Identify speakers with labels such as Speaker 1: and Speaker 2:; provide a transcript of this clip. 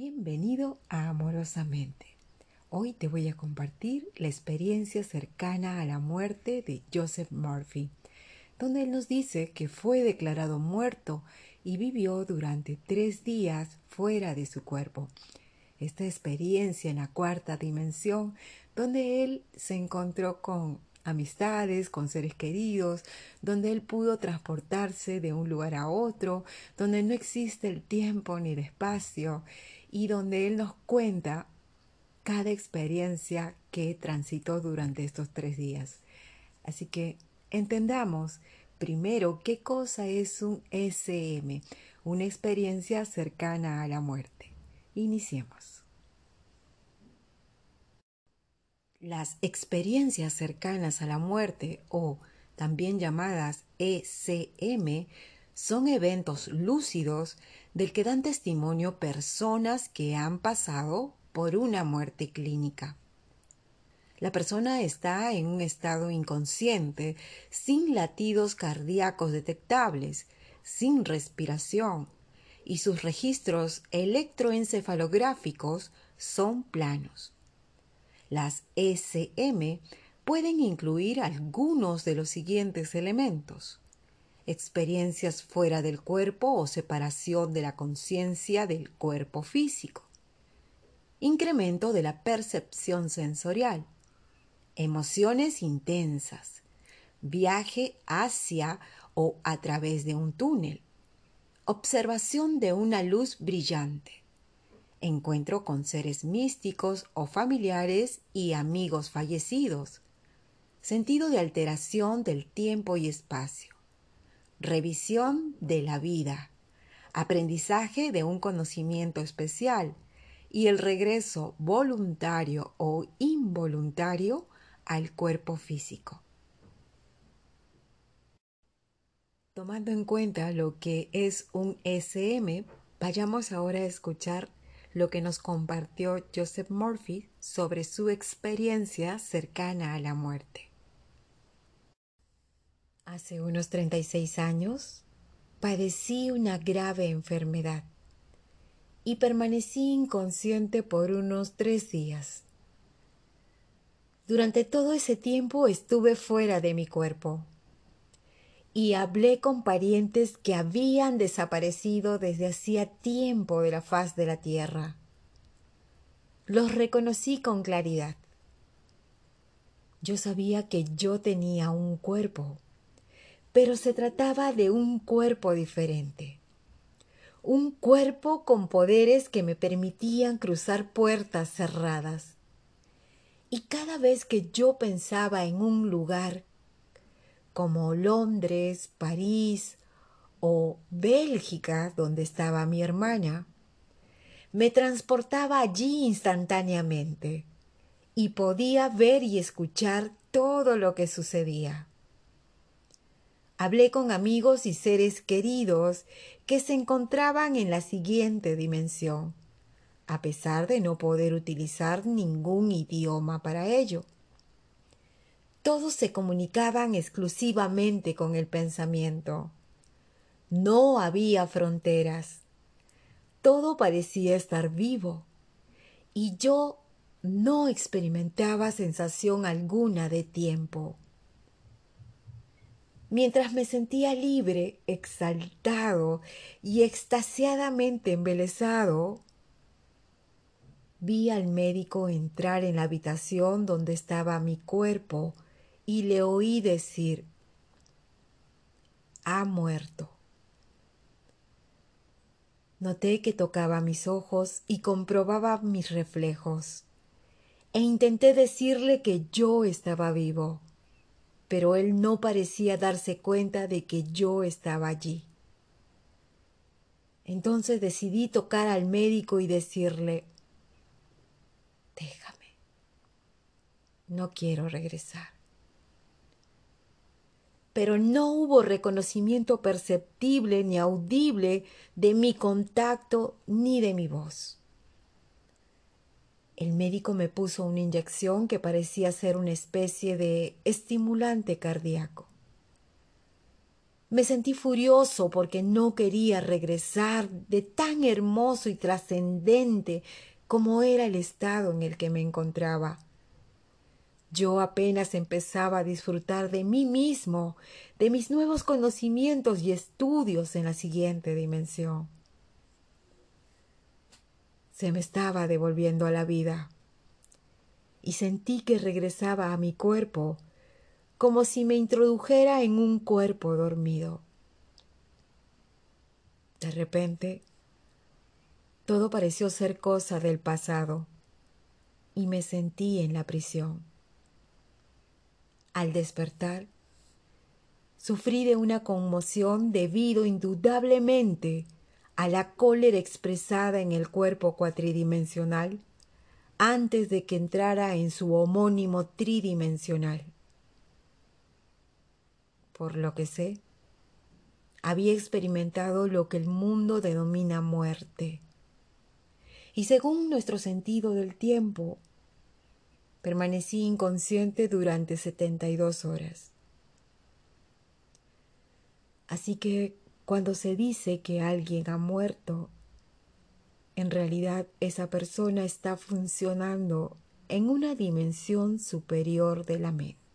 Speaker 1: Bienvenido Amorosamente. Hoy te voy a compartir la experiencia cercana a la muerte de Joseph Murphy, donde él nos dice que fue declarado muerto y vivió durante tres días fuera de su cuerpo. Esta experiencia en la cuarta dimensión, donde él se encontró con amistades, con seres queridos, donde él pudo transportarse de un lugar a otro, donde no existe el tiempo ni el espacio y donde él nos cuenta cada experiencia que transitó durante estos tres días. Así que entendamos primero qué cosa es un SM, una experiencia cercana a la muerte. Iniciemos. Las experiencias cercanas a la muerte o también llamadas ECM son eventos lúcidos del que dan testimonio personas que han pasado por una muerte clínica. La persona está en un estado inconsciente, sin latidos cardíacos detectables, sin respiración, y sus registros electroencefalográficos son planos. Las SM pueden incluir algunos de los siguientes elementos. Experiencias fuera del cuerpo o separación de la conciencia del cuerpo físico. Incremento de la percepción sensorial. Emociones intensas. Viaje hacia o a través de un túnel. Observación de una luz brillante encuentro con seres místicos o familiares y amigos fallecidos, sentido de alteración del tiempo y espacio, revisión de la vida, aprendizaje de un conocimiento especial y el regreso voluntario o involuntario al cuerpo físico. Tomando en cuenta lo que es un SM, vayamos ahora a escuchar lo que nos compartió Joseph Murphy sobre su experiencia cercana a la muerte. Hace unos 36 años padecí una grave enfermedad y permanecí inconsciente por unos tres días. Durante todo ese tiempo estuve fuera de mi cuerpo y hablé con parientes que habían desaparecido desde hacía tiempo de la faz de la tierra. Los reconocí con claridad. Yo sabía que yo tenía un cuerpo, pero se trataba de un cuerpo diferente. Un cuerpo con poderes que me permitían cruzar puertas cerradas. Y cada vez que yo pensaba en un lugar como Londres, París o Bélgica, donde estaba mi hermana, me transportaba allí instantáneamente y podía ver y escuchar todo lo que sucedía. Hablé con amigos y seres queridos que se encontraban en la siguiente dimensión, a pesar de no poder utilizar ningún idioma para ello. Todos se comunicaban exclusivamente con el pensamiento. No había fronteras. Todo parecía estar vivo. Y yo no experimentaba sensación alguna de tiempo. Mientras me sentía libre, exaltado y extasiadamente embelesado, vi al médico entrar en la habitación donde estaba mi cuerpo y le oí decir, ha muerto. Noté que tocaba mis ojos y comprobaba mis reflejos, e intenté decirle que yo estaba vivo, pero él no parecía darse cuenta de que yo estaba allí. Entonces decidí tocar al médico y decirle, déjame, no quiero regresar pero no hubo reconocimiento perceptible ni audible de mi contacto ni de mi voz. El médico me puso una inyección que parecía ser una especie de estimulante cardíaco. Me sentí furioso porque no quería regresar de tan hermoso y trascendente como era el estado en el que me encontraba. Yo apenas empezaba a disfrutar de mí mismo, de mis nuevos conocimientos y estudios en la siguiente dimensión. Se me estaba devolviendo a la vida y sentí que regresaba a mi cuerpo como si me introdujera en un cuerpo dormido. De repente, todo pareció ser cosa del pasado y me sentí en la prisión. Al despertar, sufrí de una conmoción debido indudablemente a la cólera expresada en el cuerpo cuatridimensional antes de que entrara en su homónimo tridimensional. Por lo que sé, había experimentado lo que el mundo denomina muerte. Y según nuestro sentido del tiempo, Permanecí inconsciente durante 72 horas. Así que cuando se dice que alguien ha muerto, en realidad esa persona está funcionando en una dimensión superior de la mente.